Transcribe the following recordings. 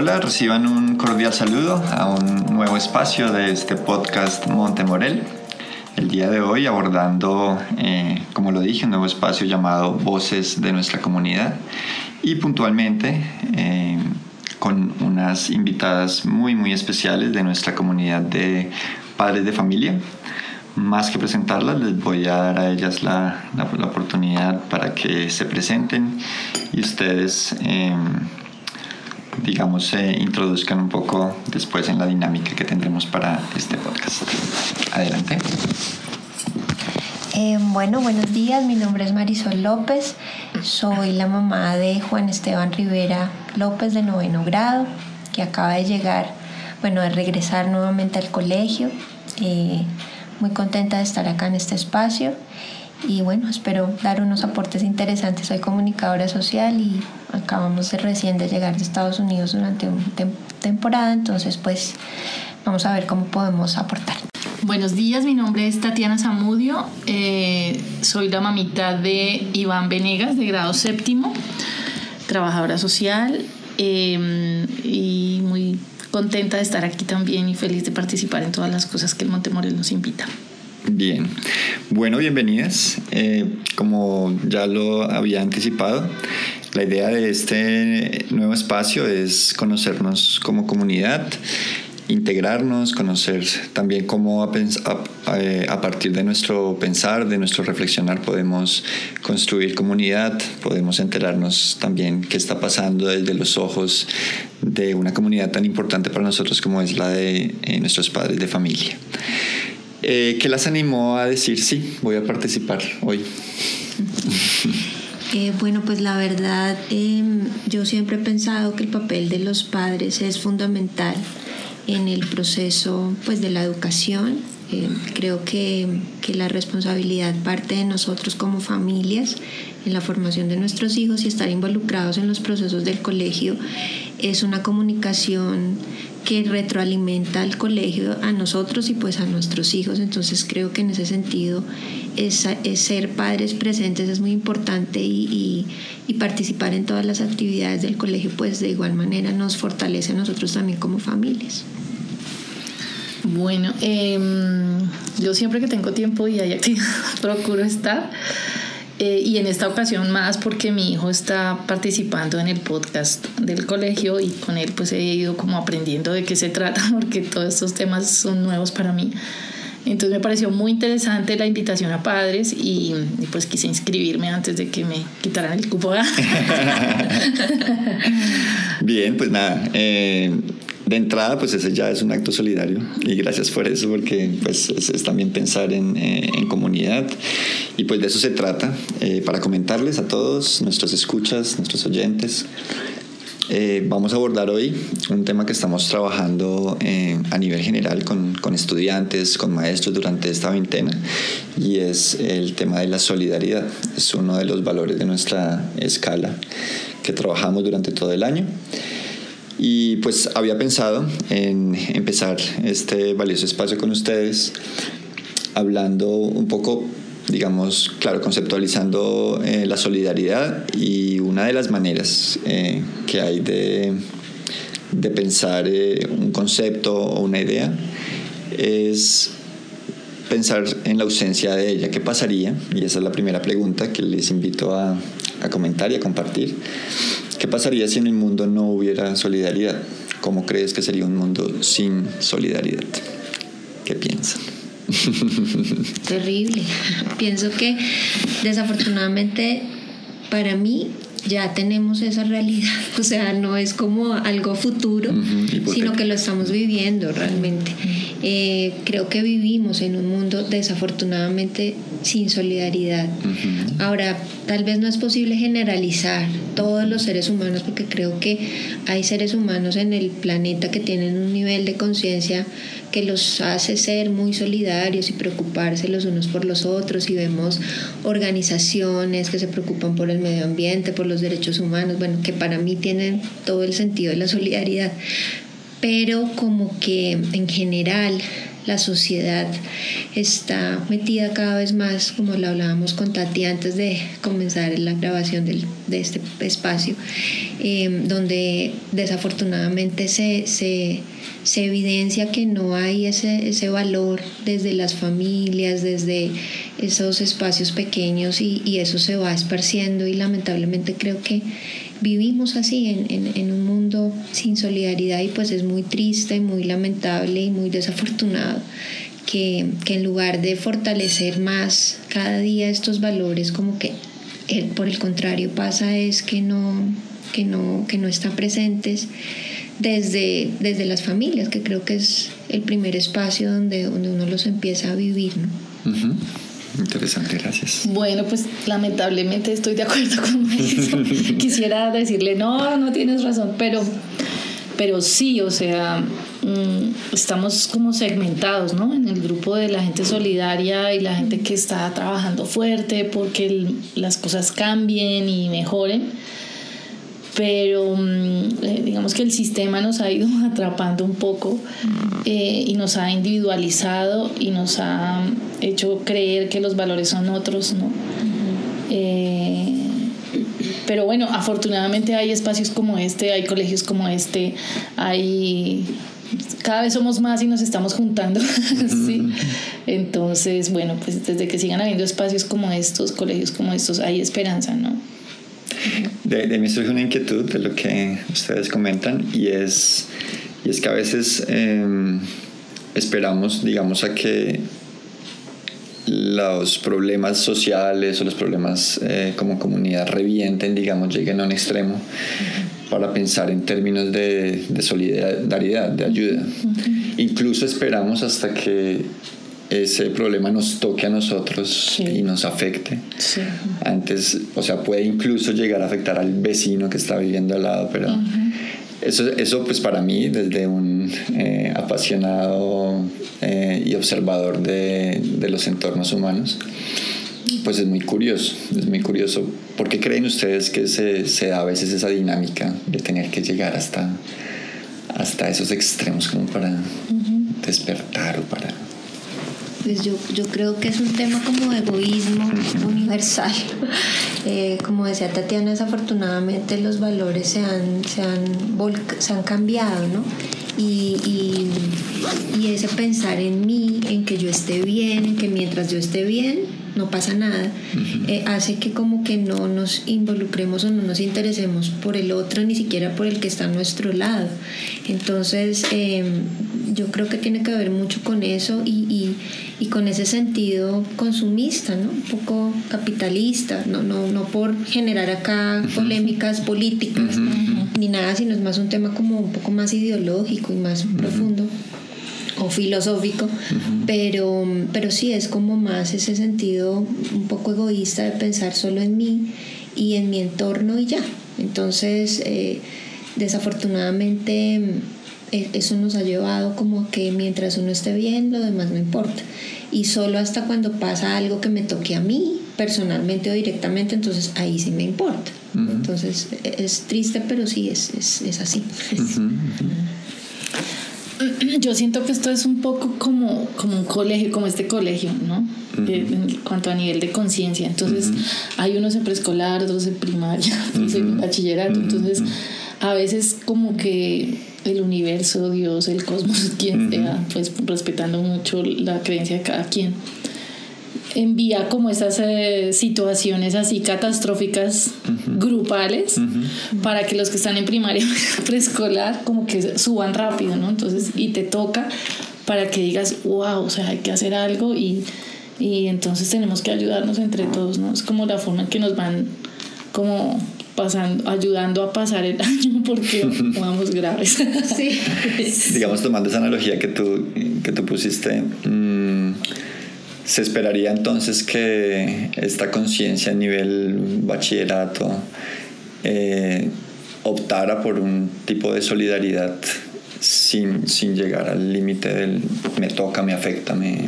Hola, reciban un cordial saludo a un nuevo espacio de este podcast Montemorel. El día de hoy abordando, eh, como lo dije, un nuevo espacio llamado Voces de nuestra comunidad y puntualmente eh, con unas invitadas muy muy especiales de nuestra comunidad de padres de familia. Más que presentarlas, les voy a dar a ellas la, la, oportunidad para que se presenten y ustedes, eh, digamos, se introduzcan un poco después en la dinámica que tendremos para este podcast. Adelante. Eh, bueno, buenos días, mi nombre es Marisol López, soy la mamá de Juan Esteban Rivera López de noveno grado, que acaba de llegar, bueno, de regresar nuevamente al colegio. Eh, muy contenta de estar acá en este espacio y bueno, espero dar unos aportes interesantes. Soy comunicadora social y acabamos de recién de llegar de Estados Unidos durante una temporada, entonces pues vamos a ver cómo podemos aportar. Buenos días, mi nombre es Tatiana Zamudio, eh, soy la mamita de Iván Venegas de grado séptimo, trabajadora social em, y muy contenta de estar aquí también y feliz de participar en todas las cosas que el Montemorel nos invita. Bien, bueno, bienvenidas. Eh, como ya lo había anticipado, la idea de este nuevo espacio es conocernos como comunidad integrarnos, conocer también cómo a, eh, a, partir de nuestro pensar, de nuestro reflexionar, podemos construir comunidad, podemos enterarnos también qué está pasando desde los ojos de una comunidad tan importante para nosotros como es la de eh, nuestros padres de familia. Eh, ¿Qué las animó a decir sí, voy a participar hoy? bueno, pues la verdad, em, yo siempre he pensado que el papel de los padres es fundamental en el proceso pues, de la educación. Eh, creo que, que, la responsabilidad parte de nosotros como familias en la formación de nuestros hijos y estar involucrados en los procesos del colegio es una comunicación que retroalimenta al colegio a nosotros y pues a nuestros hijos. Entonces creo que en ese sentido es, ser padres presentes es muy importante y, participar en todas las actividades del colegio pues de igual manera nos fortalece a nosotros también como familias. Bueno, em, yo siempre que tengo tiempo y hay actividad procuro estar. Eh, y en esta ocasión más porque mi hijo está participando en el podcast del colegio y con él pues he ido como aprendiendo de qué se trata porque todos estos temas son nuevos para mí. Entonces me pareció muy interesante la invitación a padres y, pues quise inscribirme antes de que me quitaran el cupo. Bien, pues nada. Eh, de entrada, pues ese ya es un acto solidario y gracias por eso, porque pues es, también pensar en, eh, en, comunidad y pues de eso se trata, eh, para comentarles a todos nuestros escuchas, nuestros oyentes. Eh, vamos a abordar hoy un tema que estamos trabajando a nivel general con, con, estudiantes, con maestros durante esta veintena y es el tema de la solidaridad. Es uno de los valores de nuestra escala que trabajamos durante todo el año. Y pues había pensado en empezar este valioso espacio con ustedes hablando un poco, digamos, claro, conceptualizando eh, la solidaridad y una de las maneras eh, que hay de, de pensar eh, un concepto o una idea es pensar en la ausencia de ella. ¿Qué pasaría? Y esa es la primera pregunta que les invito a, a comentar y a compartir. ¿Qué pasaría si en el mundo no hubiera solidaridad? ¿Cómo crees que sería un mundo sin solidaridad? ¿Qué piensan? Terrible. Pienso que desafortunadamente para mí ya tenemos esa realidad, o sea, no es como algo futuro, sino que lo estamos viviendo realmente. Eh, creo que vivimos en un mundo desafortunadamente sin solidaridad. Ahora, tal vez no es posible generalizar todos los seres humanos porque creo que hay seres humanos en el planeta que tienen un nivel de conciencia que los hace ser muy solidarios y preocuparse los unos por los otros y vemos organizaciones que se preocupan por el medio ambiente, por los derechos humanos, bueno, que para mí tienen todo el sentido de la solidaridad, pero como que en general la sociedad está metida cada vez más, como lo hablábamos con Tati antes de comenzar la grabación del, de este espacio, eh, donde desafortunadamente se, se, se, evidencia que no hay ese, ese valor desde las familias, desde esos espacios pequeños y, y eso se va esparciendo y lamentablemente creo que vivimos así en, en, un mundo sin solidaridad y pues es muy triste, muy lamentable y muy desafortunado que, que en lugar de fortalecer más cada día estos valores como que por el contrario pasa es que no, que no, que no están presentes desde, desde las familias, que creo que es el primer espacio donde, donde uno los empieza a vivir. ¿no? Interesante, gracias. Bueno, pues lamentablemente estoy de acuerdo con eso. Quisiera decirle, no, no tienes razón, pero, pero sí, o sea, mm, estamos como segmentados, ¿no? En el grupo de la gente solidaria y la gente que está trabajando fuerte porque las cosas cambien y mejoren pero mm, eh, digamos que el sistema nos ha ido atrapando un poco eh, y nos ha individualizado y nos ha hecho creer que los valores son otros, ¿no? Eh, pero bueno, afortunadamente hay espacios como este, hay colegios como este, hay cada vez somos más y nos estamos juntando. ¿sí? Entonces, bueno, pues desde que sigan habiendo espacios como estos, colegios como estos, hay esperanza, ¿no? De, de mí surge una inquietud de lo que ustedes comentan y es, y es que a veces em, esperamos, digamos, a que los problemas sociales o los problemas eh, como comunidad revienten, digamos, lleguen a un extremo para pensar en términos de, de solidaridad, de ayuda. Incluso esperamos hasta que ese problema nos toque a nosotros y nos afecte. Antes, o sea, puede incluso llegar a afectar al vecino que está viviendo al lado, pero eso, eso pues para mí, desde un eh, apasionado eh, y observador de, de, los entornos humanos, pues es muy curioso, es muy curioso. ¿Por qué creen ustedes que se, se da a veces esa dinámica de tener que llegar hasta, hasta esos extremos como para despertar o para pues yo, yo creo que es un tema como de egoísmo universal. Eh, como decía Tatiana, desafortunadamente los valores se han, se han, se han cambiado, ¿no? Y, y, y, ese pensar en mí, en que yo esté bien, en que mientras yo esté bien, no pasa nada, eh, hace que como que no nos involucremos o no nos interesemos por el otro, ni siquiera por el que está a nuestro lado. Entonces, em, yo creo que tiene que ver mucho con eso y, y, y, con ese sentido consumista, ¿no? Un poco capitalista, no, no, no por generar acá polémicas políticas ni nada, sino es más un tema como un poco más ideológico y más profundo o filosófico, pero, pero sí es como más ese sentido un poco egoísta de pensar solo en mí y en mi entorno y ya. Entonces, eh, desafortunadamente, eso nos ha llevado como que mientras uno esté bien, lo demás no importa. Y solo hasta cuando pasa algo que me toque a mí, personalmente o directamente, entonces ahí sí me importa. Entonces, e, es triste, pero sí, es, es, es así. Yo siento que esto es un poco como, como un colegio, como este colegio, ¿no? en cuanto a nivel de conciencia. Entonces, hay unos en preescolar, otros en primaria, otros en bachillerato. Entonces, a veces como que el universo, Dios, el cosmos, quien sea, pues respetando mucho la creencia de cada quien envía como esas eh, situaciones así catastróficas grupales para que los que están en primaria preescolar como que suban rápido, ¿no? Entonces, y te toca para que digas, wow, o sea, hay que hacer algo y, y entonces tenemos que ayudarnos entre todos, ¿no? Es como la forma en que nos van como pasando, ayudando a pasar el año porque vamos graves. Sí. Digamos, tomando esa analogía que tú, que tú pusiste, mmm, se esperaría entonces que esta conciencia a nivel bachillerato eh, optara por un tipo de solidaridad sin, sin llegar al límite del me toca, me afecta, me...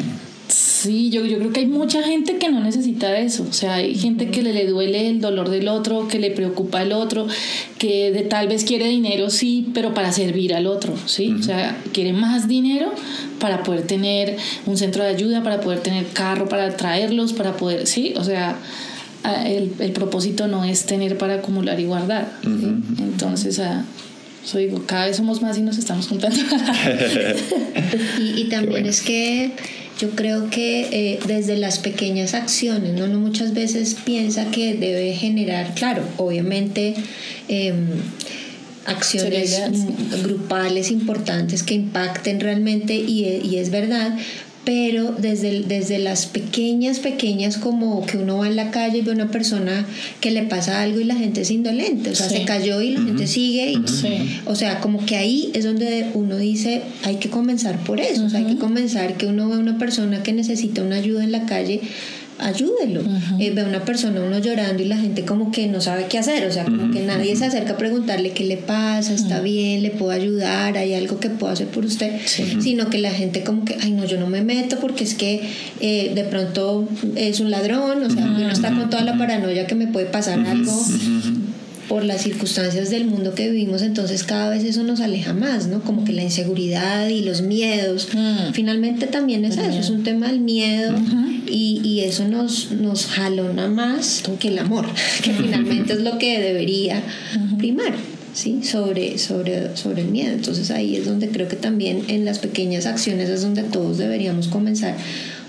Sí, yo, yo creo que hay mucha gente que no necesita eso. O sea, hay gente que le, le duele el dolor del otro, que le preocupa al otro, que de, tal vez quiere dinero, sí, pero para servir al otro, ¿sí? O sea, quiere más dinero para poder tener un centro de ayuda, para poder tener carro, para traerlos, para poder, ¿sí? O sea, el, el propósito no es tener para acumular y guardar. Entonces, a, eso digo, cada vez somos más y nos estamos juntando. y, y, también es que yo creo que eh, desde las pequeñas acciones, ¿no? ¿no? muchas veces piensa que debe generar, claro, obviamente, eh, acciones grupales importantes que impacten realmente y, y es verdad, pero desde, desde las pequeñas, pequeñas, como que uno va en la calle y ve a una persona que le pasa algo y la gente es indolente, o sea, se cayó y la gente sigue, o sea, como que ahí es donde uno dice, hay que comenzar por eso, o sea, hay que comenzar que uno ve a una persona que necesita una ayuda en la calle ayúdelo. Eh, ve a una persona, uno llorando y la gente como que no sabe qué hacer, o sea, como que nadie se acerca a preguntarle qué le pasa, está bien, le puedo ayudar, hay algo que puedo hacer por usted, sino que la gente como que, ay no, yo no me meto porque es que eh, de pronto es un ladrón, o sea, uno está con toda la paranoia que me puede pasar algo por las circunstancias del mundo que vivimos, entonces cada vez eso nos aleja más, ¿no? Como que la inseguridad y los miedos. Mm. Finalmente también es eso, es un tema del miedo y, y, eso nos, nos jalona más que el amor, que finalmente es lo que debería primar. ¿sí? sobre, sobre, sobre el miedo. Entonces ahí es donde creo que también en las pequeñas acciones es donde todos deberíamos comenzar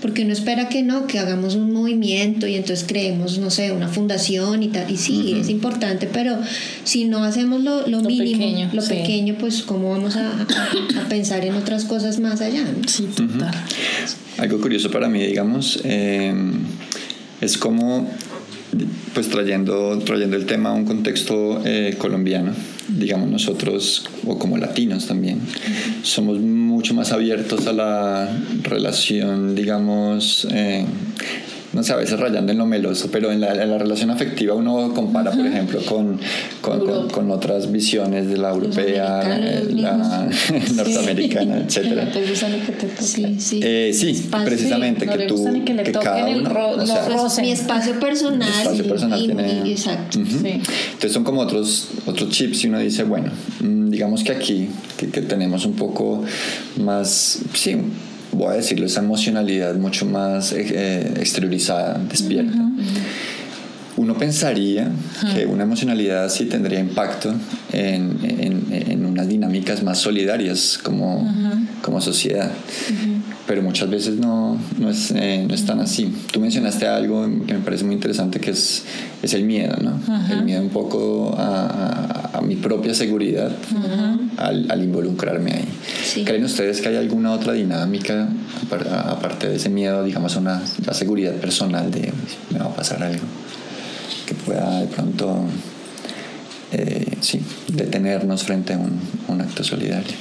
porque uno espera que no, que hagamos un movimiento y entonces creemos, no sé, una fundación y tal, y sí, es importante, pero si no hacemos lo, lo, mínimo, lo pequeño, pues cómo vamos a, a, pensar en otras cosas más allá. Sí, total. Algo curioso para mí, digamos, eh, es como pues trayendo, trayendo el tema a un contexto eh, colombiano, digamos nosotros, o como latinos también, somos mucho más abiertos a la relación, digamos, eh, no sé, a veces rayando en lo meloso, pero en la, en la relación afectiva uno compara, por ejemplo, con, con, con, otras visiones de la europea, la norteamericana, etc. Sí, sí. Eh, sí precisamente, que tú, que, cada uno, o sea, mi espacio personal. Mi espacio personal y, tiene... y, exacto. Entonces son como otros, otros chips y uno dice, bueno, mm, digamos que aquí, que, que tenemos un poco más, sí, voy a decirlo, esa emocionalidad mucho más eh, eh, exteriorizada, despierta. Uno pensaría que una emocionalidad así tendría impacto en, en, en unas dinámicas más solidarias como, como sociedad. Pero muchas veces no, no, es, eh, no es tan así. Tú mencionaste algo que me parece muy interesante que es, es el miedo, ¿no? El miedo un poco a, a, mi propia seguridad al, al, involucrarme ahí. ¿Creen ustedes que hay alguna otra dinámica aparte de ese miedo, digamos, a una, la seguridad personal de me va a pasar algo pueda de pronto eh, sí, detenernos frente a un, un acto solidario?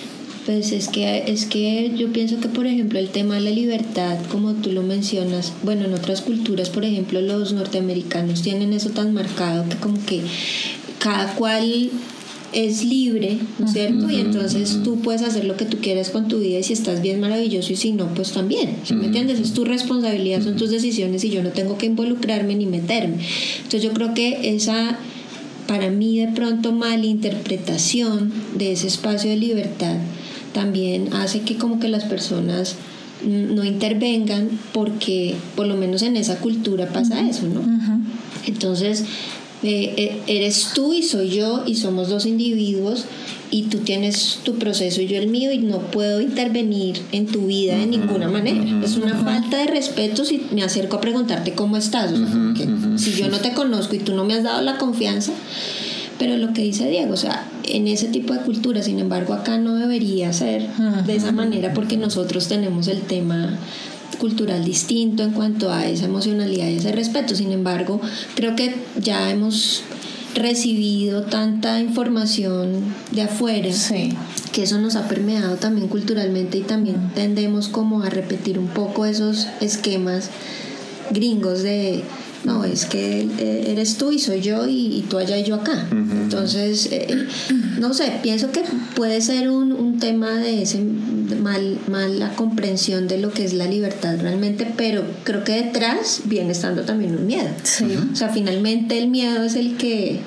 Pues es que, es que yo pienso que, por ejemplo, el tema de la libertad, como tú lo mencionas, bueno, en otras culturas, por ejemplo, los norteamericanos tienen eso tan marcado que como que cada cual es libre, ¿no es cierto? Y entonces tú puedes hacer lo que tú quieras con tu vida y si estás bien, maravilloso y si no, pues también. ¿sí me entiendes? Es tu responsabilidad, son tus decisiones y yo no tengo que involucrarme ni meterme. Entonces yo creo que esa, para mí de pronto, malinterpretación de ese espacio de libertad también hace que como que las personas no intervengan porque por lo menos en esa cultura pasa eso, ¿no? Entonces, eh, eh, eres tú y soy yo y somos dos individuos y tú tienes tu proceso y yo el mío y no puedo intervenir en tu vida de ninguna manera. Es una falta de respeto si me acerco a preguntarte cómo estás. si yo no te conozco y tú no me has dado la confianza, pero lo que dice Diego, o sea, en ese tipo de cultura, sin embargo, acá no debería ser de esa manera porque nosotros tenemos el tema cultural distinto en cuanto a esa emocionalidad y ese respeto. Sin embargo, creo que ya hemos recibido tanta información de afuera que eso nos ha permeado también culturalmente y también tendemos como a repetir un poco esos esquemas gringos de no, es que eh, eres tú y soy yo y, tú allá y yo acá. Entonces, eh, no sé, pienso que puede ser un, un tema de, ese, mal, mal la comprensión de lo que es la libertad realmente, pero creo que detrás viene estando también un miedo. O sea, finalmente el miedo es el que,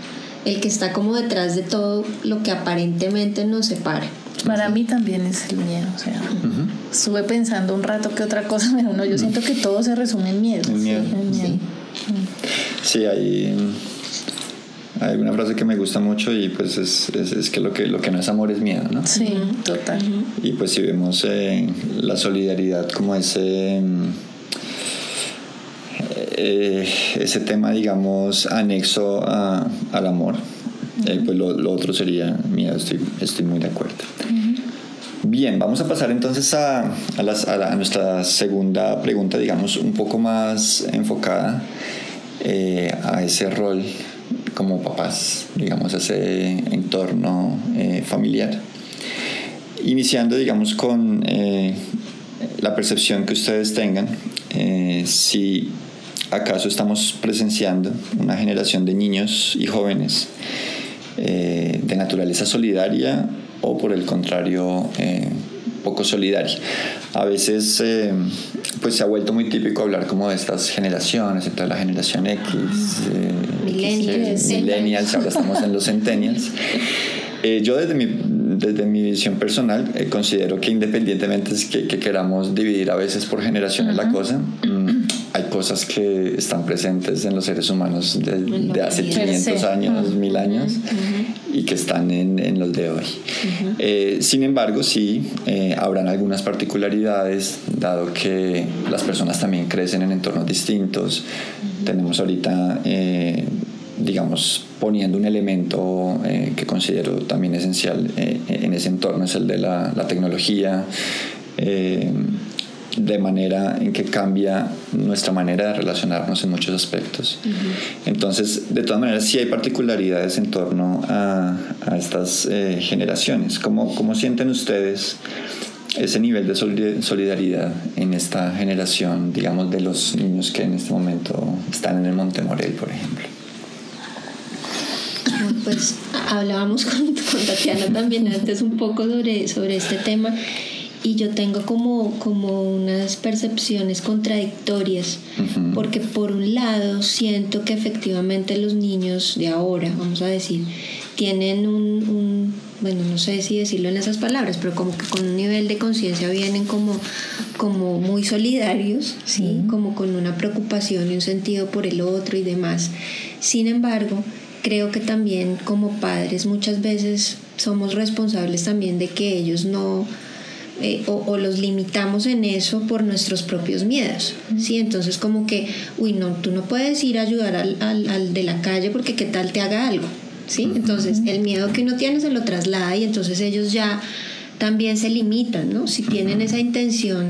el que está como detrás de todo lo que aparentemente nos separa. Para mí también es el miedo, o sea, estuve pensando un rato que otra cosa me uno, yo siento que todo se resume en miedo. miedo. Sí, hay, hay una frase que me gusta mucho y pues es, es, que, lo que lo que no es amor es miedo, ¿no? Sí, total. Y pues si vemos eh, la solidaridad como ese... Eh, ese tema, digamos, anexo a, al amor, eh, pues lo, lo, otro sería miedo, estoy, estoy muy de acuerdo. Bien, vamos a pasar entonces a, a, a, nuestra segunda pregunta, digamos, un poco más enfocada eh, a ese rol como papás, digamos, ese entorno eh, familiar. Iniciando, digamos, con eh, la percepción que ustedes tengan, si acaso estamos presenciando una generación de niños y jóvenes de naturaleza solidaria o por el contrario eh, poco solidaria. A veces eh, pues se ha vuelto muy típico hablar como de estas generaciones, entonces la generación X, eh, millennials, millennials, ahora estamos en los centennials. yo desde mi, desde mi visión personal considero que independientemente es que, queramos dividir a veces por generaciones la cosa, mm, hay cosas que están presentes en los seres humanos de, hace 500 años, mil años y que están en, en los de hoy. Eh, sin embargo, sí, eh, habrán algunas particularidades, dado que las personas también crecen en entornos distintos. Tenemos ahorita, eh, digamos, poniendo un elemento que considero también esencial en ese entorno, es el de la, la tecnología de manera en que cambia nuestra manera de relacionarnos en muchos aspectos. Entonces, de todas maneras, sí hay particularidades en torno a, a estas eh, generaciones. ¿Cómo, ¿Cómo sienten ustedes ese nivel de solidaridad en esta generación, digamos, de los niños que en este momento están en el Monte Morel, por ejemplo? Pues hablábamos con, con Tatiana también antes un poco sobre, sobre este tema y yo tengo como, como unas percepciones contradictorias, porque por un lado siento que efectivamente los niños de ahora, vamos a decir, tienen un, bueno, no sé si decirlo en esas palabras, pero como que con un nivel de conciencia vienen como, como muy solidarios, ¿sí? Como con una preocupación y un sentido por el otro y demás. Sin embargo, creo que también como padres muchas veces somos responsables también de que ellos no eh, o, los limitamos en eso por nuestros propios miedos, ¿sí? Entonces como que, uy, no, tú no puedes ir a ayudar al, al, de la calle porque qué tal te haga algo, ¿sí? Entonces el miedo que uno tiene se lo traslada y entonces ellos ya también se limitan, ¿no? Si tienen esa intención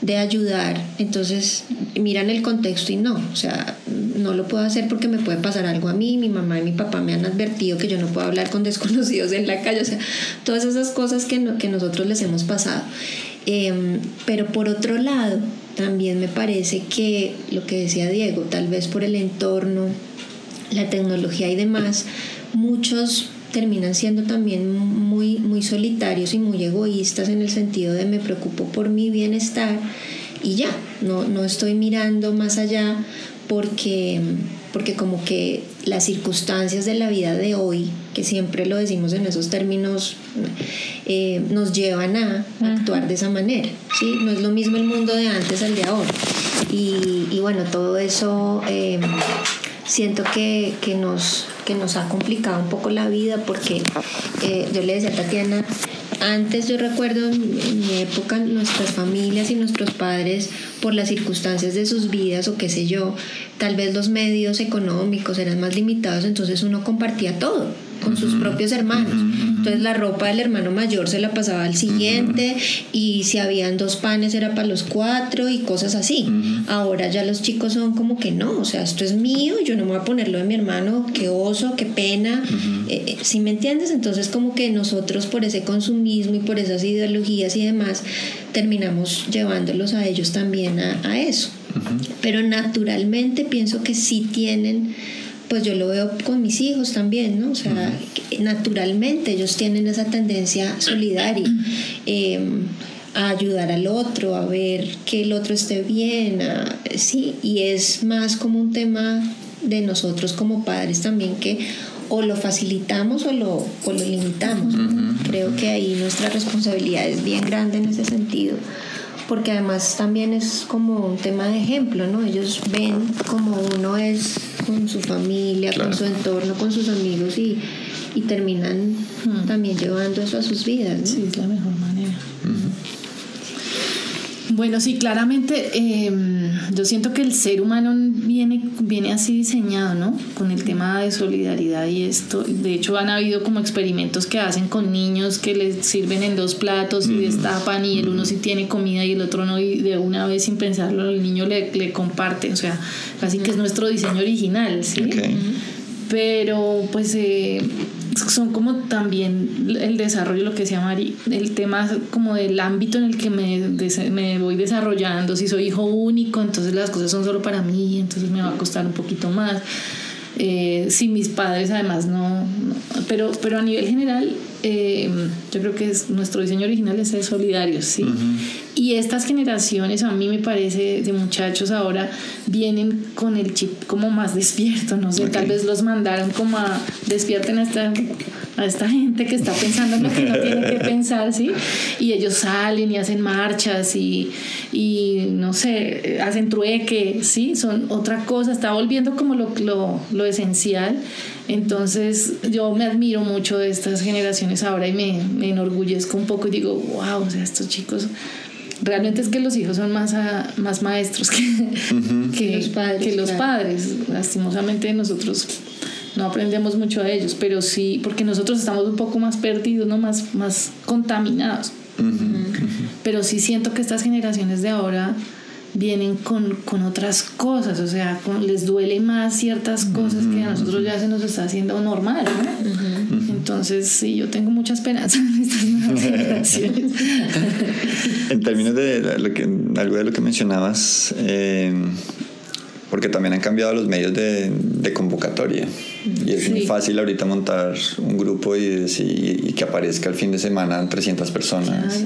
de ayudar, entonces miran el contexto y no, o sea, no lo puedo hacer porque me puede pasar algo a mí, mi mamá y mi papá me han advertido que yo no puedo hablar con desconocidos en la calle, o sea, todas esas cosas que, que nosotros les hemos pasado. Em, pero por otro lado, también me parece que lo que decía Diego, tal vez por el entorno, la tecnología y demás, muchos terminan siendo también muy, muy solitarios y muy egoístas en el sentido de me preocupo por mi bienestar y ya, no, no estoy mirando más allá porque, porque como que las circunstancias de la vida de hoy, que siempre lo decimos en esos términos, eh, nos llevan a actuar de esa manera. ¿sí? No es lo mismo el mundo de antes al de ahora. Y, y bueno, todo eso eh, siento que, que, nos, que nos ha complicado un poco la vida porque eh, yo le decía a Tatiana, antes yo recuerdo en mi época nuestras familias y nuestros padres por las circunstancias de sus vidas o qué sé yo, tal vez los medios económicos eran más limitados, entonces uno compartía todo con sus propios hermanos. Entonces la ropa del hermano mayor se la pasaba al siguiente y si habían dos panes era para los cuatro y cosas así. Ahora ya los chicos son como que no, o sea, esto es mío, yo no me voy a ponerlo de mi hermano, qué oso, qué pena. Eh, eh, si me entiendes? Entonces como que nosotros por ese consumismo y por esas ideologías y demás terminamos llevándolos a ellos también a, a eso. Pero naturalmente pienso que sí tienen pues yo lo veo con mis hijos también, ¿no? O sea, naturalmente ellos tienen esa tendencia solidaria. Em, a ayudar al otro, a ver que el otro esté bien, sí, y es más como un tema de nosotros como padres también que o lo facilitamos o lo, o lo limitamos. Creo que ahí nuestra responsabilidad es bien grande en ese sentido, porque además también es como un tema de ejemplo, ¿no? Ellos ven como uno es con su familia, con su entorno, con sus amigos y, y terminan también llevando eso a sus vidas. Sí, es la mejor manera. Bueno, sí, claramente em, yo siento que el ser humano viene, viene así diseñado, ¿no? Con el tema de solidaridad y esto. De hecho, han habido como experimentos que hacen con niños que les sirven en dos platos y destapan y el uno sí tiene comida y el otro no y de una vez sin pensarlo el niño le, le comparte. O sea, casi que es nuestro diseño original, ¿sí? Pero pues... Eh, son como también el desarrollo, lo que decía Mari, el tema como del ámbito en el que me, me voy desarrollando. Si soy hijo único, entonces las cosas son solo para mí, entonces me va a costar un poquito más. Eh, si mis padres además no, pero, pero a nivel general eh, yo creo que es, nuestro diseño original es ser solidarios, ¿sí? Y estas generaciones, a mí me parece, de muchachos ahora, vienen con el chip como más despierto, no sé, tal vez los mandaron como a despierten a esta, a esta gente que está pensando en lo que no tiene que pensar, ¿sí? Y ellos salen y hacen marchas y, y no sé, hacen trueque, ¿sí? Son otra cosa, está volviendo como lo, lo, lo esencial. Entonces yo me admiro mucho de estas generaciones ahora y me, me enorgullezco un poco y digo, wow, o sea, estos chicos realmente es que los hijos son más, más maestros que, que, los padres, que los padres. Lastimosamente nosotros no aprendemos mucho a ellos, pero sí, porque nosotros estamos un poco más perdidos, ¿no? más, más contaminados. Pero sí siento que estas generaciones de ahora vienen con, con otras cosas, o sea, les duele más ciertas cosas que a nosotros ya se nos está haciendo normal, Entonces, sí, yo tengo mucha esperanza en estas nuevas generaciones. en términos de lo que, algo de lo que mencionabas, eh, porque también han cambiado los medios de, de convocatoria. Y es muy fácil ahorita montar un grupo y, y, que aparezca el fin de semana 300 personas.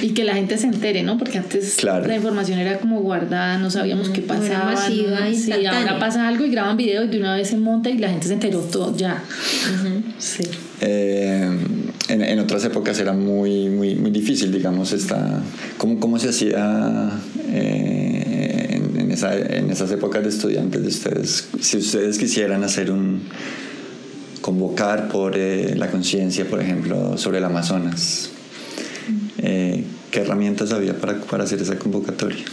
Y que la gente se entere, ¿no? Porque antes la información era como guardada, no sabíamos qué pasaba. Sí, ahora pasa algo y graban videos y de una vez se monta y la gente se enteró todo ya. Sí. Eh, en, en, otras épocas era muy, muy, muy difícil, digamos, esta, ¿cómo, cómo se hacía eh, esa, en esas épocas de estudiantes de ustedes? Si ustedes quisieran hacer un, convocar por eh, la conciencia, por ejemplo, sobre el Amazonas, eh, ¿qué herramientas había para, para hacer esa convocatoria?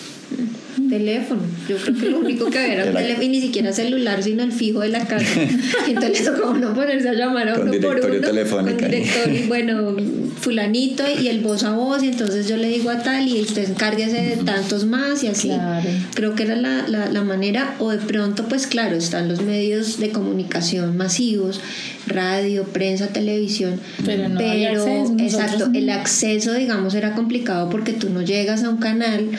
teléfono. Yo creo que lo único que había era un teléfono y ni siquiera celular, sino el fijo de la casa. Entonces tocó uno ponerse a llamar a uno por uno. Con directorio, y bueno, fulanito y el voz a voz, y entonces yo le digo a tal y usted encárguese de tantos más y así. Creo que era la, la, la manera, o de pronto, pues claro, están los medios de comunicación masivos, radio, prensa, televisión, pero, no pero exacto, el acceso, digamos, era complicado porque tú no llegas a un canal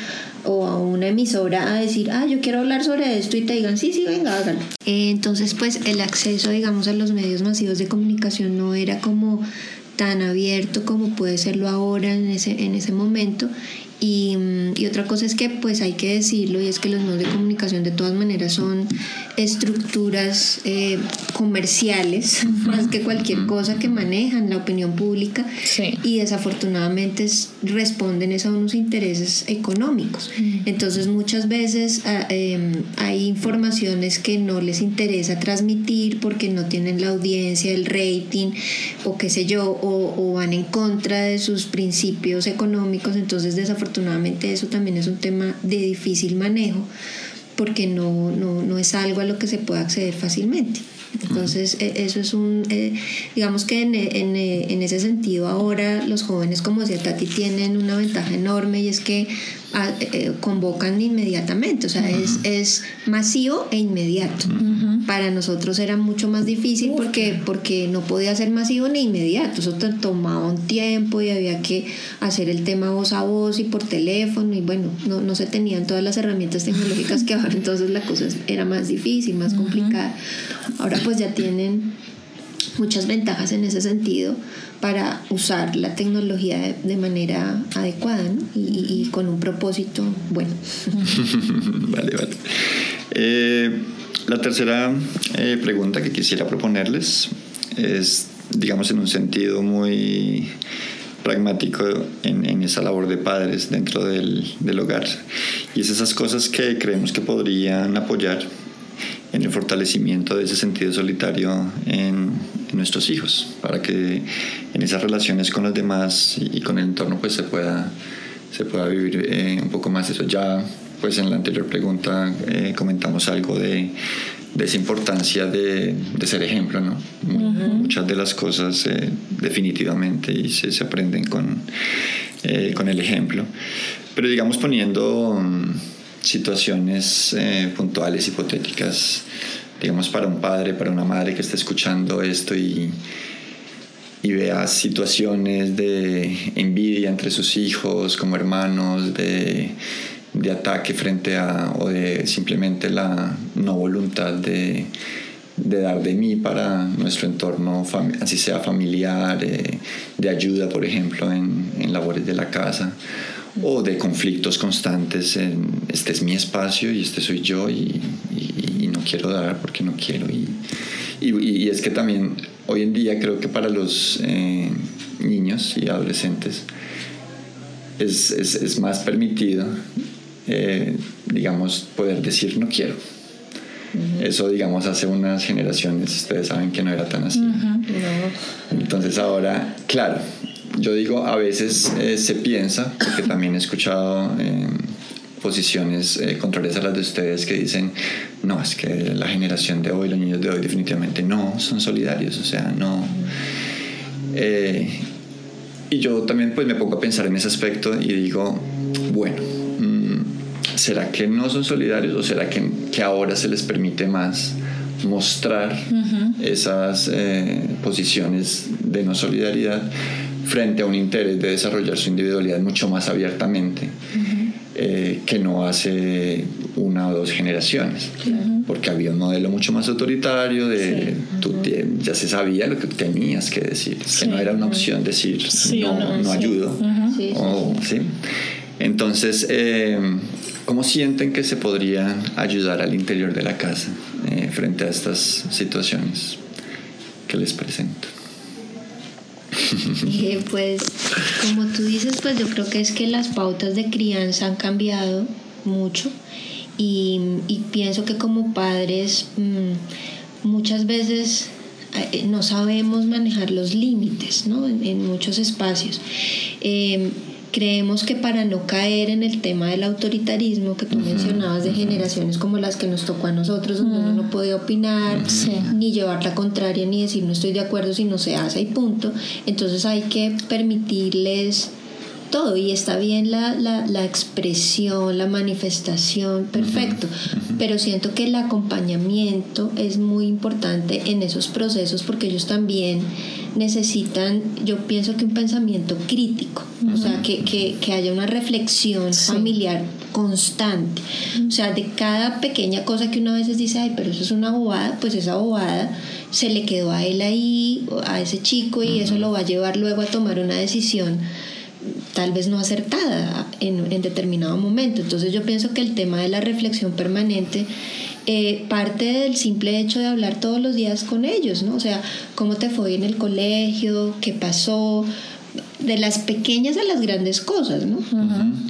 o a una emisora a decir, ah, yo quiero hablar sobre esto y te digan, sí, sí, venga, hágalo. Entonces, pues el acceso, digamos, a los medios masivos de comunicación no era como tan abierto como puede serlo ahora en ese, en ese momento y, y, otra cosa es que pues hay que decirlo y es que los medios de comunicación de todas maneras son estructuras eh, comerciales más que cualquier cosa que manejan la opinión pública y desafortunadamente responden a unos intereses económicos. Entonces muchas veces ah, em, hay informaciones que no les interesa transmitir porque no tienen la audiencia, el rating o qué sé yo, o, o van en contra de sus principios económicos. Entonces desafortunadamente eso también es un tema de difícil manejo porque no, no, no es algo a lo que se pueda acceder fácilmente. Entonces, e, eso es un, eh, digamos que en, en, en, ese sentido ahora los jóvenes, como decía Tati, tienen una ventaja enorme y es que ah, eh, convocan inmediatamente, o sea, es, es, masivo e inmediato. Para nosotros era mucho más difícil porque, porque no podía ser masivo ni inmediato, eso tomaba un tiempo y había que hacer el tema voz a voz y por teléfono y bueno, no, no se tenían todas las herramientas tecnológicas que ahora, entonces la cosa era más difícil, más complicada. Ahora pues ya tienen muchas ventajas en ese sentido para usar la tecnología de, manera adecuada y, con un propósito bueno. vale, vale. Eh, la tercera eh, pregunta que quisiera proponerles es, digamos, en un sentido muy pragmático en, esa labor de padres dentro del, del, hogar. Y es esas cosas que creemos que podrían apoyar en el fortalecimiento de ese sentido solitario en, nuestros hijos, para que en esas relaciones con los demás y, con el entorno pues se pueda, se pueda vivir eh, un poco más eso. Ya pues en la anterior pregunta eh, comentamos algo de, de, esa importancia de, de ser ejemplo, ¿no? Muchas de las cosas eh, definitivamente y se, se aprenden con, con el ejemplo. Pero digamos poniendo situaciones eh, puntuales, hipotéticas, digamos, para un padre, para una madre que esté escuchando esto y, y vea situaciones de envidia entre sus hijos como hermanos, de, de ataque frente a, o de simplemente la no voluntad de, de dar de mí para nuestro entorno, así sea familiar, eh, de ayuda, por ejemplo, en, en labores de la casa o de conflictos constantes en este es mi espacio y este soy yo y, quiero dar porque no quiero. Y, y, es que también hoy en día creo que para los eh, niños y adolescentes es, es, es más permitido, eh, digamos, poder decir no quiero. Eso, digamos, hace unas generaciones, ustedes saben que no era tan así. Entonces ahora, claro, yo digo, a veces eh, se piensa, porque también he escuchado eh, posiciones eh, contrarias a las de ustedes que dicen, no, es que la generación de hoy, los niños de hoy definitivamente no son solidarios, o sea, no... y yo también pues me pongo a pensar en ese aspecto y digo, bueno, mm, ¿será que no son solidarios o será que, que ahora se les permite más? mostrar esas posiciones de no solidaridad frente a un interés de desarrollar su individualidad mucho más abiertamente eh, que no hace una o dos generaciones. Porque había un modelo mucho más autoritario de tú ya se sabía lo que tenías que decir, que no era una opción decir no, no, ayudo. Entonces, eh, ¿cómo sienten que se podrían ayudar al interior de la casa eh, frente a estas situaciones que les presento? Eh, pues como tú dices, pues yo creo que es que las pautas de crianza han cambiado mucho y, pienso que como padres mm, muchas veces eh, no sabemos manejar los límites ¿no? en, muchos espacios. Eh, creemos que para no caer en el tema del autoritarismo que tú mencionabas de generaciones como las que nos tocó a nosotros, donde uno no puede opinar, ni llevar la contraria, ni decir no estoy de acuerdo si no se hace y punto, entonces hay que permitirles todo y está bien la, la, la expresión, la manifestación, perfecto, pero siento que el acompañamiento es muy importante en esos procesos porque ellos también necesitan, yo pienso que un pensamiento crítico, o sea, que, que, que, haya una reflexión familiar constante, o sea, de cada pequeña cosa que una veces dice, ay, pero eso es una bobada, pues esa bobada se le quedó a él ahí, a ese chico, y eso lo va a llevar luego a tomar una decisión tal vez no acertada en, en determinado momento. Entonces yo pienso que el tema de la reflexión permanente eh, parte del simple hecho de hablar todos los días con ellos, ¿no? O sea, cómo te fue en el colegio, qué pasó, de las pequeñas a las grandes cosas, ¿no?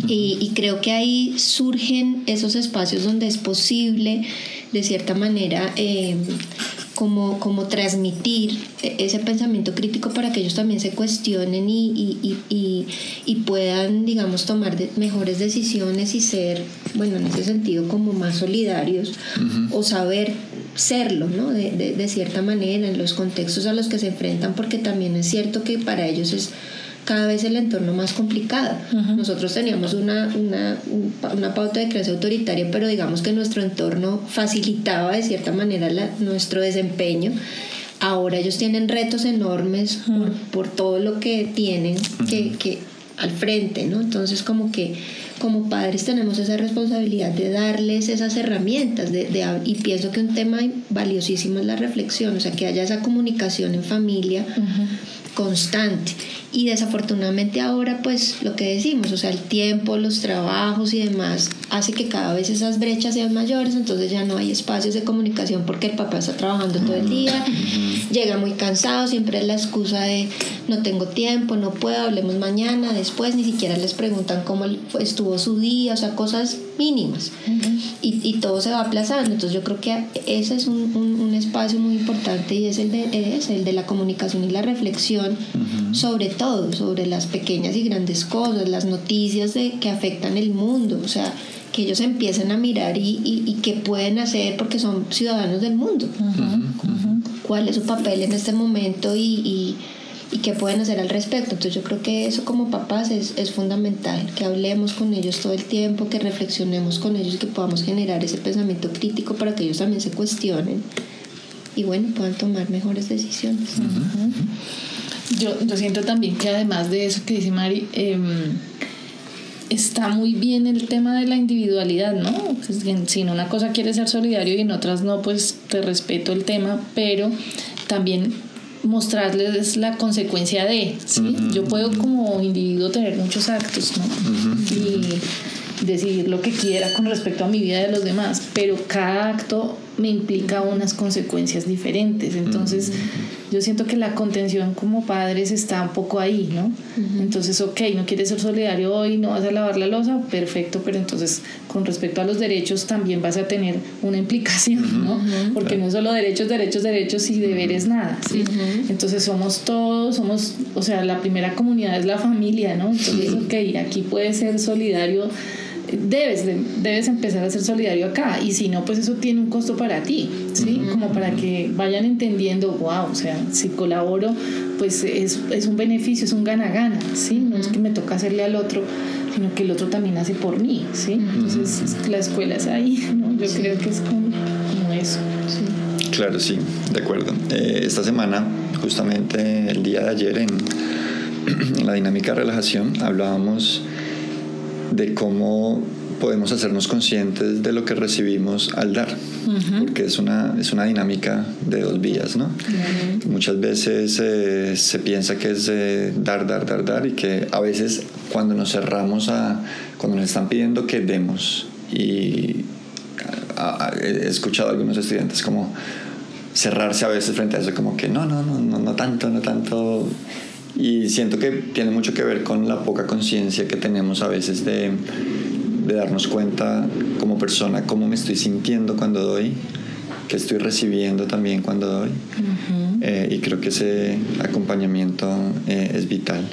y, y, creo que ahí surgen esos espacios donde es posible, de cierta manera, eh, como, como transmitir ese pensamiento crítico para que ellos también se cuestionen y, y, y, y puedan, digamos, tomar mejores decisiones y ser, bueno, en ese sentido, como más solidarios o saber serlo, ¿no? De, de, de cierta manera, en los contextos a los que se enfrentan, porque también es cierto que para ellos es cada vez el entorno más complicado. Nosotros teníamos una, una, una, pauta de crianza autoritaria, pero digamos que nuestro entorno facilitaba de cierta manera nuestro desempeño. Ahora ellos tienen retos enormes por, por todo lo que tienen que, que al frente, ¿no? Entonces como que como padres tenemos esa responsabilidad de darles esas herramientas de, y pienso que un tema valiosísimo es la reflexión, o sea, que haya esa comunicación en familia constante. Y desafortunadamente ahora, pues lo que decimos, o sea, el tiempo, los trabajos y demás, hace que cada vez esas brechas sean mayores, entonces ya no hay espacios de comunicación porque el papá está trabajando todo el día, llega muy cansado, siempre es la excusa de no tengo tiempo, no puedo, hablemos mañana, después, ni siquiera les preguntan cómo estuvo su día, o sea, cosas mínimas. y, y, todo se va aplazando, entonces yo creo que ese es un, un, espacio muy importante y es el de, es el de la comunicación y la reflexión sobre todo, sobre las pequeñas y grandes cosas, las noticias de, que afectan el mundo, o sea, que ellos empiecen a mirar y, y, qué pueden hacer porque son ciudadanos del mundo. ¿Cuál es su papel en este momento y, y, qué pueden hacer al respecto? Entonces yo creo que eso como papás es, es, fundamental, que hablemos con ellos todo el tiempo, que reflexionemos con ellos y que podamos generar ese pensamiento crítico para que ellos también se cuestionen y bueno, puedan tomar mejores decisiones. Yo, yo siento también que además de eso que dice Mari, em, está muy bien el tema de la individualidad, ¿no? Pues, si en una cosa quieres ser solidario y en otras no, pues te respeto el tema, pero también mostrarles la consecuencia de, ¿sí? Yo puedo como individuo tener muchos actos, ¿no? Y decidir lo que quiera con respecto a mi vida de los demás, pero cada acto me implica unas consecuencias diferentes. Entonces, yo siento que la contención como padres está un poco ahí, ¿no? Entonces, ok, no quieres ser solidario hoy, no vas a lavar la losa, perfecto, pero entonces, con respecto a los derechos, también vas a tener una implicación, ¿no? Porque no es solo derechos, derechos, derechos y deberes nada, ¿sí? Entonces, somos todos, somos, o sea, la primera comunidad es la familia, ¿no? Entonces, ok, aquí puedes ser solidario debes, debes empezar a ser solidario acá y si no, pues eso tiene un costo para ti, ¿sí? Como para que vayan entendiendo, wow, o sea, si colaboro, pues es, es un beneficio, es un gana-gana, ¿sí? No es que me toca hacerle al otro, sino que el otro también hace por mí, ¿sí? Entonces la escuela es ahí, ¿no? Yo creo que es como, eso, ¿sí? Claro, sí, de acuerdo. Eh, esta semana, justamente el día de ayer en, en la dinámica de relajación, hablábamos de cómo podemos hacernos conscientes de lo que recibimos al dar, porque es una, es una dinámica de dos vías, ¿no? Muchas veces eh, se piensa que es dar, dar, dar, dar, y que a veces cuando nos cerramos a, cuando nos están pidiendo que demos, y he escuchado a algunos estudiantes como cerrarse a veces frente a eso, como que no, no, no, no, no tanto, no tanto y siento que tiene mucho que ver con la poca conciencia que tenemos a veces de, de, darnos cuenta como persona cómo me estoy sintiendo cuando doy, que estoy recibiendo también cuando doy. Eh, y creo que ese acompañamiento eh, es vital.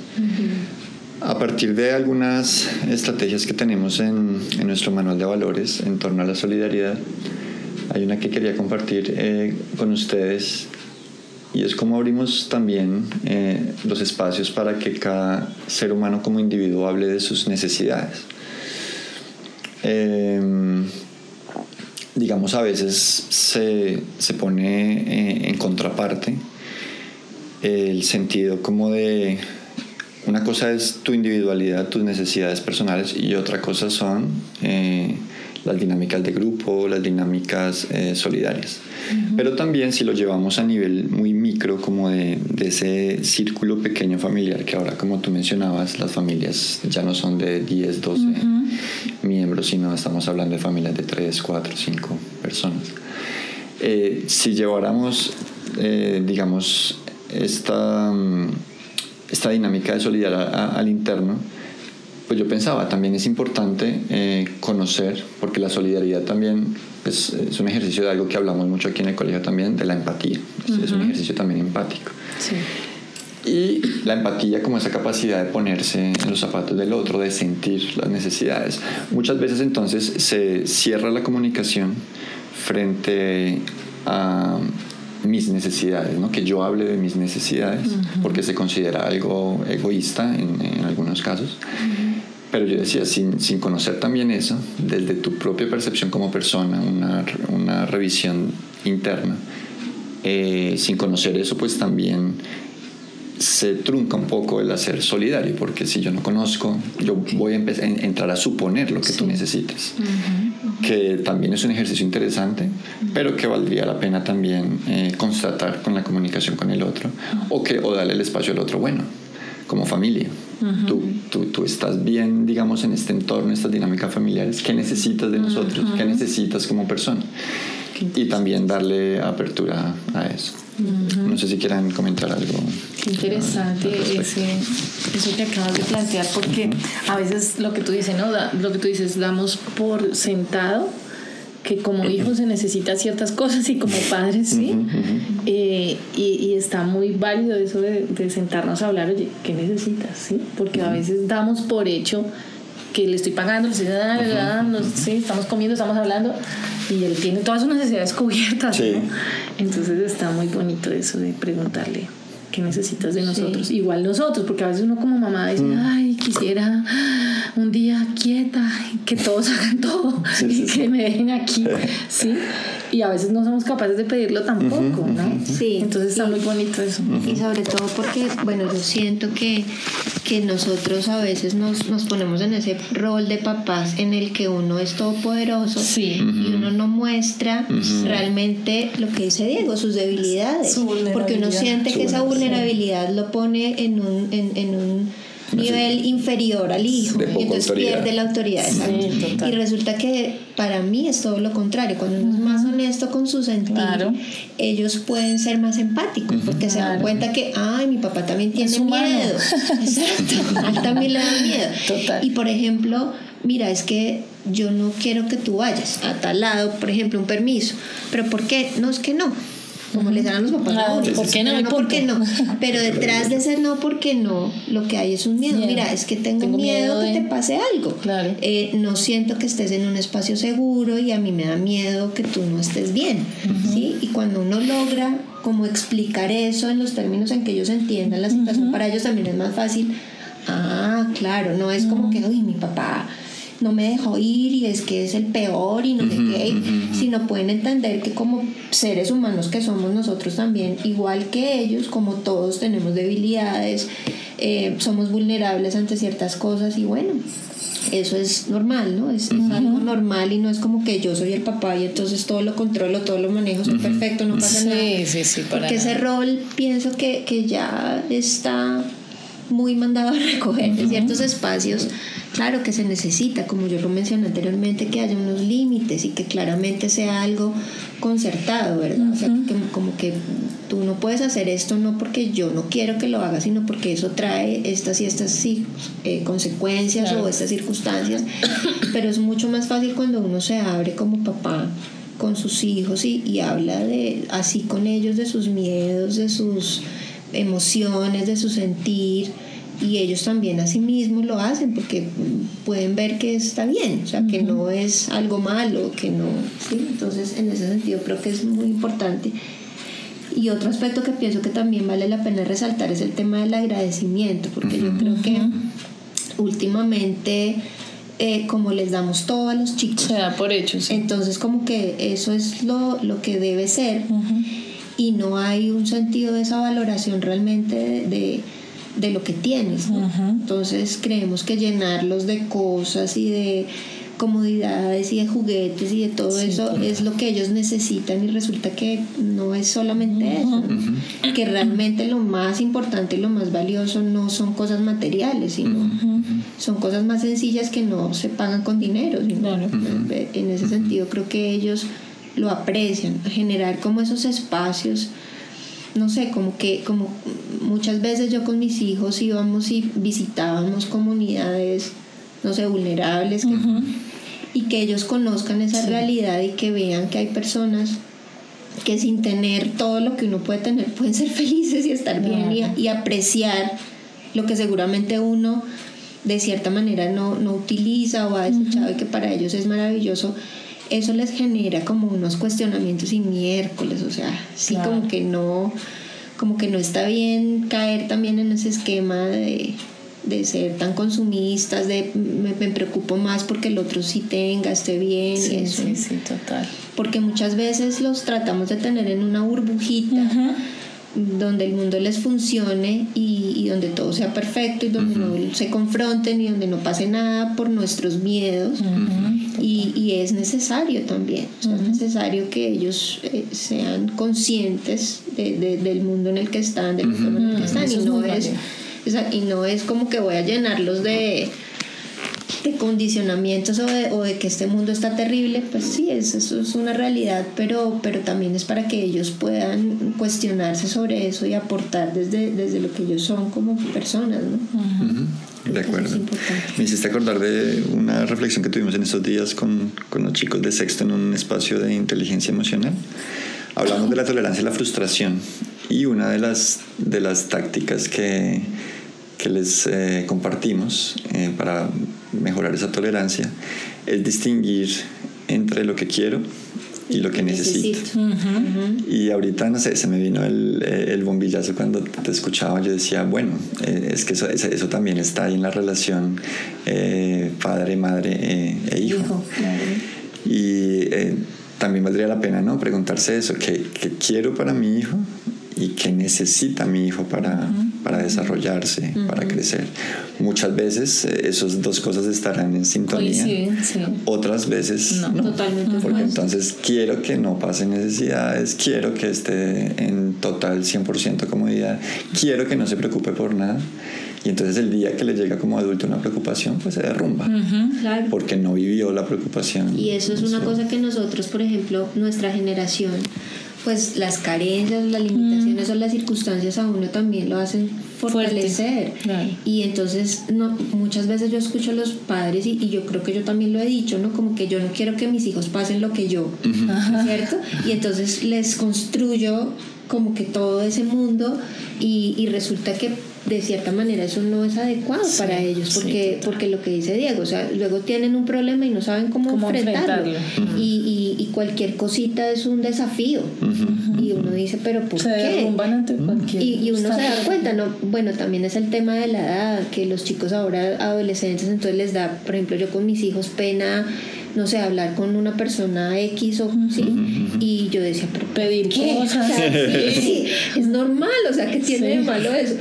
A partir de algunas estrategias que tenemos en, en, nuestro manual de valores en torno a la solidaridad, hay una que quería compartir eh, con ustedes y es como abrimos también eh, los espacios para que cada ser humano como individuo hable de sus necesidades. Em, digamos, a veces se, se pone eh, en contraparte el sentido como de una cosa es tu individualidad, tus necesidades personales y otra cosa son eh, las dinámicas de grupo, las dinámicas solidarias. Pero también si lo llevamos a nivel muy micro, como de, de, ese círculo pequeño familiar, que ahora como tú mencionabas, las familias ya no son de 10, 12 miembros, sino estamos hablando de familias de 3, 4, 5 personas. Eh, si lleváramos, eh, digamos, esta, mm, esta dinámica de solidaridad al interno, pues yo pensaba, también es importante eh, conocer, porque la solidaridad también es, es, un ejercicio de algo que hablamos mucho aquí en el colegio también, de la empatía. Es, un ejercicio también empático. Sí. Y la empatía como esa capacidad de ponerse en los zapatos del otro, de sentir las necesidades. Muchas veces entonces se cierra la comunicación frente a mis necesidades, ¿no? que yo hable de mis necesidades, porque se considera algo egoísta en, en algunos casos. Pero yo decía, sin, sin, conocer también eso, desde tu propia percepción como persona, una, una revisión interna, eh, sin conocer eso, pues también se trunca un poco el hacer solidario, porque si yo no conozco, yo voy a empezar a entrar a suponer lo que tú necesitas, que también es un ejercicio interesante, pero que valdría la pena también eh, constatar con la comunicación con el otro, o, que, o darle el espacio al otro bueno, como familia. Tú, tú, tú, estás bien, digamos, en este entorno, en estas dinámicas familiares, ¿qué necesitas de nosotros? ¿Qué necesitas como persona? Y también darle apertura a eso. No sé si quieran comentar algo. Qué interesante ese, eso que acabas de plantear, porque a veces lo que tú dices, ¿no? lo que tú dices, damos por sentado que como hijo se necesita ciertas cosas y como padres sí. Eh, y, y, está muy válido eso de, de, sentarnos a hablar, oye, ¿qué necesitas? ¿Sí? Porque a veces damos por hecho que le estoy pagando, le estoy dando, sí, estamos comiendo, estamos hablando, y él tiene todas sus necesidades cubiertas. Entonces está muy bonito eso de preguntarle qué necesitas de nosotros. Igual nosotros, porque a veces uno como mamá dice, mm. ay, quisiera un día quieta, que todos hagan todo y que me dejen aquí. ¿sí? y a veces no somos capaces de pedirlo tampoco, ¿no? Sí. Entonces está muy bonito eso. Y sobre todo porque, bueno, yo siento que, que nosotros a veces nos, nos ponemos en ese rol de papás en el que uno es todopoderoso sí. y uno no muestra realmente lo que dice Diego, sus debilidades. porque uno siente que esa vulnerabilidad lo pone en un, en, en un nivel inferior al hijo y entonces pierde la autoridad. y resulta que para mí es todo lo contrario. Cuando uno es más honesto con su sentir, ellos pueden ser más empáticos porque se dan cuenta que, ay, mi papá también tiene miedo. Exacto, a él también le da miedo. Y por ejemplo, mira, es que yo no quiero que tú vayas a tal lado, por ejemplo, un permiso. ¿Pero por qué? No, es que no como les dan a los papás. no, ¿por qué no? no, porque no. Pero detrás de ese no, porque no, lo que hay es un miedo. Mira, es que tengo, miedo, que te pase algo. Claro. Eh, no siento que estés en un espacio seguro y a mí me da miedo que tú no estés bien. ¿sí? Y cuando uno logra como explicar eso en los términos en que ellos entiendan la situación, para ellos también es más fácil. Ah, claro, no es como que, uy, mi papá no me dejó ir y es que es el peor y no sé qué, sino pueden entender que como seres humanos que somos nosotros también, igual que ellos, como todos tenemos debilidades, eh, somos vulnerables ante ciertas cosas y bueno, eso es normal, ¿no? Es, algo normal y no es como que yo soy el papá y entonces todo lo controlo, todo lo manejo, soy perfecto, no pasa nada. Sí, sí, para Porque ese rol pienso que, que ya está muy mandado a recoger en ciertos espacios Claro que se necesita, como yo lo mencioné anteriormente, que haya unos límites y que claramente sea algo concertado, ¿verdad? O sea, que, como que tú no puedes hacer esto no porque yo no quiero que lo hagas, sino porque eso trae estas y estas eh, consecuencias o estas circunstancias. Pero es mucho más fácil cuando uno se abre como papá con sus hijos y, y habla de así con ellos de sus miedos, de sus emociones, de su sentir y ellos también a sí mismos lo hacen porque pueden ver que está bien, o sea, que no es algo malo, que no, ¿sí? Entonces, en ese sentido creo que es muy importante. Y otro aspecto que pienso que también vale la pena resaltar es el tema del agradecimiento, porque yo creo que últimamente, eh, como les damos todo a los chicos, se da por hecho, entonces como que eso es lo, lo que debe ser y no hay un sentido de esa valoración realmente de de lo que tienes. Entonces creemos que llenarlos de cosas y de comodidades y de juguetes y de todo eso es lo que ellos necesitan y resulta que no es solamente eso, que realmente lo más importante y lo más valioso no son cosas materiales, sino son cosas más sencillas que no se pagan con dinero. En ese sentido creo que ellos lo aprecian, generar como esos espacios no sé, como que como muchas veces yo con mis hijos íbamos y visitábamos comunidades, no sé, vulnerables, y que ellos conozcan esa realidad y que vean que hay personas que sin tener todo lo que uno puede tener pueden ser felices y estar bien y, apreciar lo que seguramente uno de cierta manera no, no utiliza o ha desechado y que para ellos es maravilloso eso les genera como unos cuestionamientos y miércoles, o sea, sí como que no, como que no está bien caer también en ese esquema de, ser tan consumistas, de me, preocupo más porque el otro sí tenga, esté bien. Sí, eso. sí, sí, total. Porque muchas veces los tratamos de tener en una burbujita donde el mundo les funcione y, donde todo sea perfecto y donde no se confronten y donde no pase nada por nuestros miedos. y, y, es necesario también, es necesario que ellos eh, sean conscientes de, del mundo en el que están, del mundo en el que están. Y no, es, y no es como que voy a llenarlos de de condicionamientos o de, o de, que este mundo está terrible, pues sí, eso, es una realidad, pero, pero también es para que ellos puedan cuestionarse sobre eso y aportar desde, desde lo que ellos son como personas, ¿no? De acuerdo. Me hiciste acordar de una reflexión que tuvimos en estos días con, con los chicos de sexto en un espacio de inteligencia emocional. Hablamos de la tolerancia a la frustración y una de las, de las tácticas que, que les eh, compartimos eh, para mejorar esa tolerancia es distinguir entre lo que quiero y lo que necesito. Y ahorita, no sé, se me vino el, eh, el, bombillazo cuando te escuchaba, yo decía, bueno, eh, es que eso, eso, también está ahí en la relación eh, padre, madre e hijo. Y también valdría la pena, ¿no? Preguntarse eso, ¿qué, ¿qué, quiero para mi hijo? y qué necesita mi hijo para, para desarrollarse, para crecer. Muchas veces eh, esas dos cosas estarán en sintonía, otras veces no, Totalmente porque entonces quiero que no pase necesidades, quiero que esté en total 100% comodidad, quiero que no se preocupe por nada. Y entonces el día que le llega como adulto una preocupación, pues se derrumba. Porque no vivió la preocupación. Y eso es una cosa que nosotros, por ejemplo, nuestra generación, pues las carencias, las limitaciones o las circunstancias a uno también lo hacen fortalecer. Y entonces no, muchas veces yo escucho a los padres y, yo creo que yo también lo he dicho, ¿no? Como que yo no quiero que mis hijos pasen lo que yo, ¿cierto? Y entonces les construyo como que todo ese mundo y, y resulta que de cierta manera eso no es adecuado para ellos, porque, porque lo que dice Diego, o sea, luego tienen un problema y no saben cómo, enfrentarlo. y, y, cualquier cosita es un desafío. Y uno dice, pero ¿por qué? y, uno se da cuenta, ¿no? Bueno, también es el tema de la edad, que los chicos ahora adolescentes, entonces les da, por ejemplo, yo con mis hijos pena no sé, hablar con una persona X o sí. Y yo decía, pero pedir cosas. sí, es normal, o sea, que tiene de malo eso?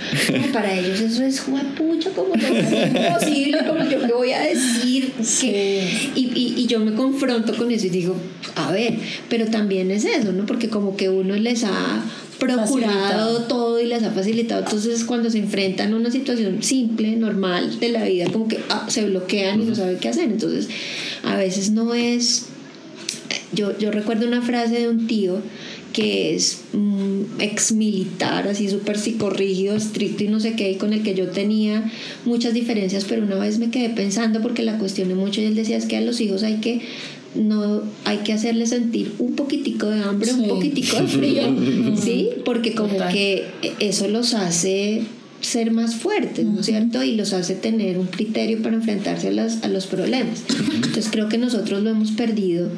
para ellos eso es pucha, como es imposible, como yo qué voy a decir. y, y, y yo me confronto con eso y digo, a ver, pero también es eso, ¿no? Porque como que uno les ha procurado todo y les ha facilitado. Entonces, cuando se enfrentan a una situación simple, normal de la vida, como que ah, se bloquean y no saben qué hacer. Entonces, a veces no es... Yo, yo recuerdo una frase de un tío que es ex militar, así súper psicorrígido, estricto y no sé qué, y con el que yo tenía muchas diferencias, pero una vez me quedé pensando porque la cuestioné mucho y él decía es que a los hijos hay que no hay que hacerle sentir un poquitico de hambre, un poquitico de frío, ¿sí? Porque como que eso los hace ser más fuertes, ¿no es cierto? Y los hace tener un criterio para enfrentarse a, las, a los problemas. Entonces creo que nosotros lo hemos perdido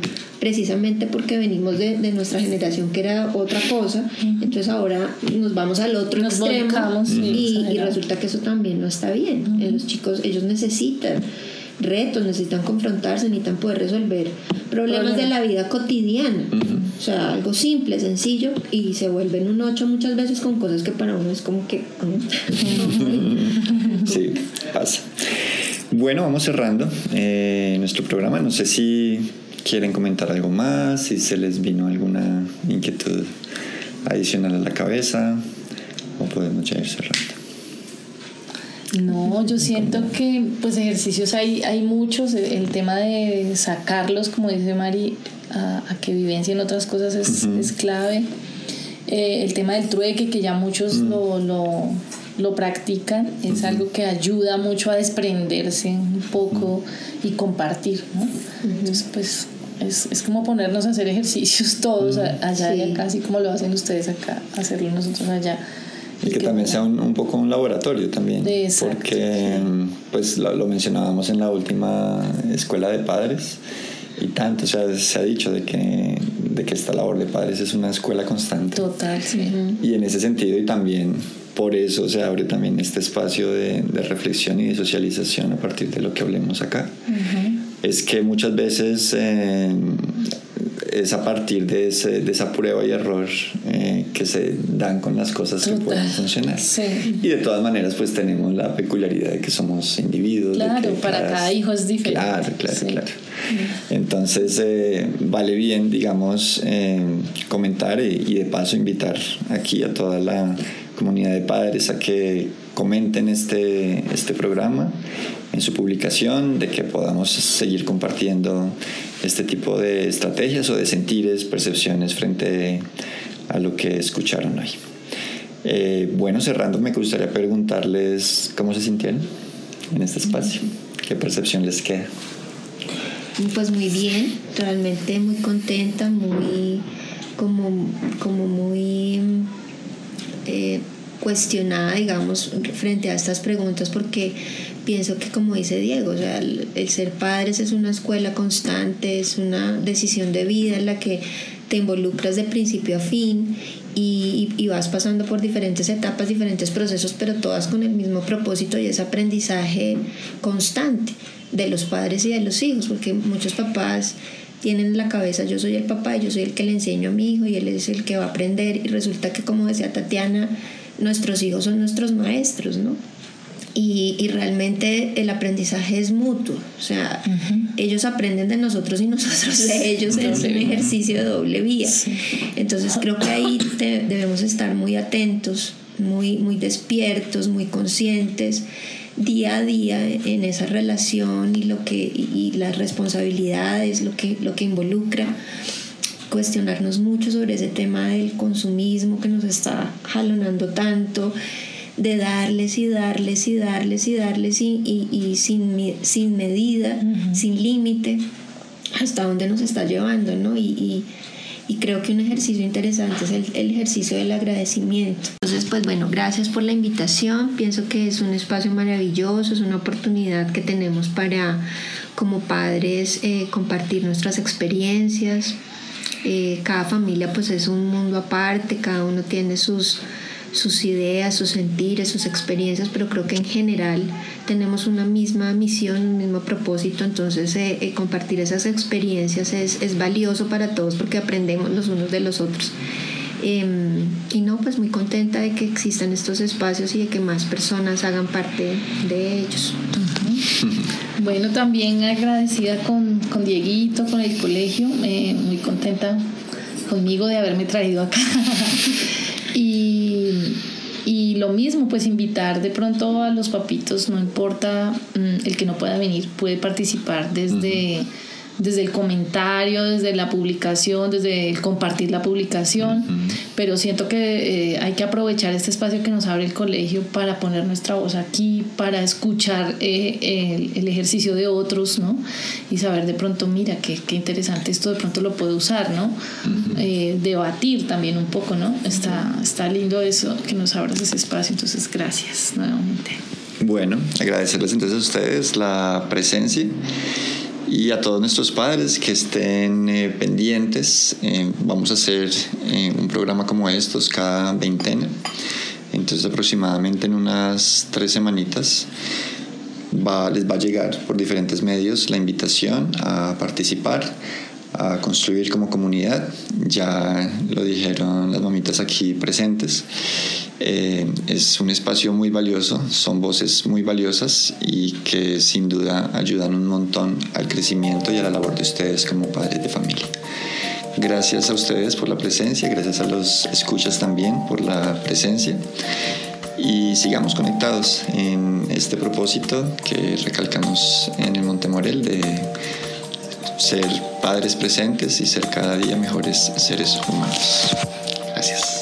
precisamente porque venimos de, de nuestra generación que era otra cosa, entonces ahora nos vamos al otro extremo y, y, resulta que eso también no está bien. Los chicos, ellos necesitan retos, necesitan confrontarse, necesitan poder resolver problemas de la vida cotidiana. O sea, algo simple, sencillo, y se vuelven un ocho muchas veces con cosas que para uno es como que... sí, pasa. Bueno, vamos cerrando eh, nuestro programa. No sé si quieren comentar algo más, si se les vino alguna inquietud adicional a la cabeza, o podemos ya ir cerrando. No, yo siento que pues ejercicios hay, hay muchos, el tema de sacarlos, como dice Mari, a, que vivencien otras cosas es, es clave. Eh, el tema del trueque, que ya muchos lo, lo, lo, practican, es algo que ayuda mucho a desprenderse un poco y compartir, ¿no? Entonces, pues es, es, como ponernos a hacer ejercicios todos allá y acá, así como lo hacen ustedes acá, hacerlo nosotros allá y que también sea un, un, poco un laboratorio también. porque pues lo, mencionábamos en la última escuela de padres y tanto, o sea, se ha dicho de que, de que esta labor de padres es una escuela constante. Total, sí. Y en ese sentido y también por eso se abre también este espacio de, de reflexión y de socialización a partir de lo que hablemos acá. Es que muchas veces eh, es a partir de, ese, de esa prueba y error. Eh, que se dan con las cosas que pueden funcionar. Y de todas maneras, pues tenemos la peculiaridad de que somos individuos. Claro, para cada, hijo es diferente. Claro, claro, claro. Entonces, eh, vale bien, digamos, eh, comentar y, de paso invitar aquí a toda la comunidad de padres a que comenten este, este programa en su publicación, de que podamos seguir compartiendo este tipo de estrategias o de sentires, percepciones frente a lo que escucharon hoy. Eh, bueno, cerrando, me gustaría preguntarles cómo se sintieron en este espacio, qué percepción les queda. Pues muy bien, realmente muy contenta, muy como, como muy eh, cuestionada, digamos, frente a estas preguntas, porque pienso que como dice Diego, o sea, el, ser padres es una escuela constante, es una decisión de vida en la que te involucras de principio a fin y, vas pasando por diferentes etapas, diferentes procesos, pero todas con el mismo propósito y es aprendizaje constante de los padres y de los hijos, porque muchos papás tienen en la cabeza yo soy el papá yo soy el que le enseño a mi hijo y él es el que va a aprender y resulta que como decía Tatiana, nuestros hijos son nuestros maestros, ¿no? Y, y, realmente el aprendizaje es mutuo, o sea, ellos aprenden de nosotros y nosotros de ellos, es un ejercicio de doble vía. Entonces creo que ahí debemos estar muy atentos, muy, muy despiertos, muy conscientes día a día en esa relación y lo que y las responsabilidades, lo que, lo que involucra cuestionarnos mucho sobre ese tema del consumismo que nos está jalonando tanto, de darles y darles y darles y darles y, y, sin, sin medida, sin límite, hasta dónde nos está llevando, ¿no? Y, y, creo que un ejercicio interesante es el, el, ejercicio del agradecimiento. Entonces, pues bueno, gracias por la invitación. Pienso que es un espacio maravilloso, es una oportunidad que tenemos para, como padres, eh, compartir nuestras experiencias, eh, cada familia pues es un mundo aparte, cada uno tiene sus, sus ideas, sus sentires, sus experiencias, pero creo que en general tenemos una misma misión, un mismo propósito, entonces eh, eh, compartir esas experiencias es, es, valioso para todos porque aprendemos los unos de los otros. Em, y no, pues muy contenta de que existan estos espacios y de que más personas hagan parte de ellos. Bueno, también agradecida con, con Dieguito, con el colegio, eh, muy contenta conmigo de haberme traído acá. y, y, lo mismo, pues invitar de pronto a los papitos, no importa mm, el que no pueda venir, puede participar desde desde el comentario, desde la publicación, desde el compartir la publicación, pero siento que eh, hay que aprovechar este espacio que nos abre el colegio para poner nuestra voz aquí, para escuchar eh, el, ejercicio de otros, ¿no? Y saber de pronto, mira, qué, qué interesante esto de pronto lo puedo usar, ¿no? Eh, debatir también un poco, ¿no? Está, está lindo eso, que nos abras ese espacio, entonces gracias nuevamente. Bueno, agradecerles entonces a ustedes la presencia y a todos nuestros padres que estén eh, pendientes. Eh, vamos a hacer eh, un programa como estos cada veintena. Entonces aproximadamente en unas tres semanitas les va a llegar por diferentes medios la invitación a participar, a construir como comunidad. Ya lo dijeron las mamitas aquí presentes. Eh, es un espacio muy valioso, son voces muy valiosas y que sin duda ayudan un montón al crecimiento y a la labor de ustedes como padres de familia. Gracias a ustedes por la presencia, gracias a los escuchas también por la presencia y sigamos conectados en este propósito que recalcamos en el Montemorel de ser padres presentes y ser cada día mejores seres humanos. Gracias.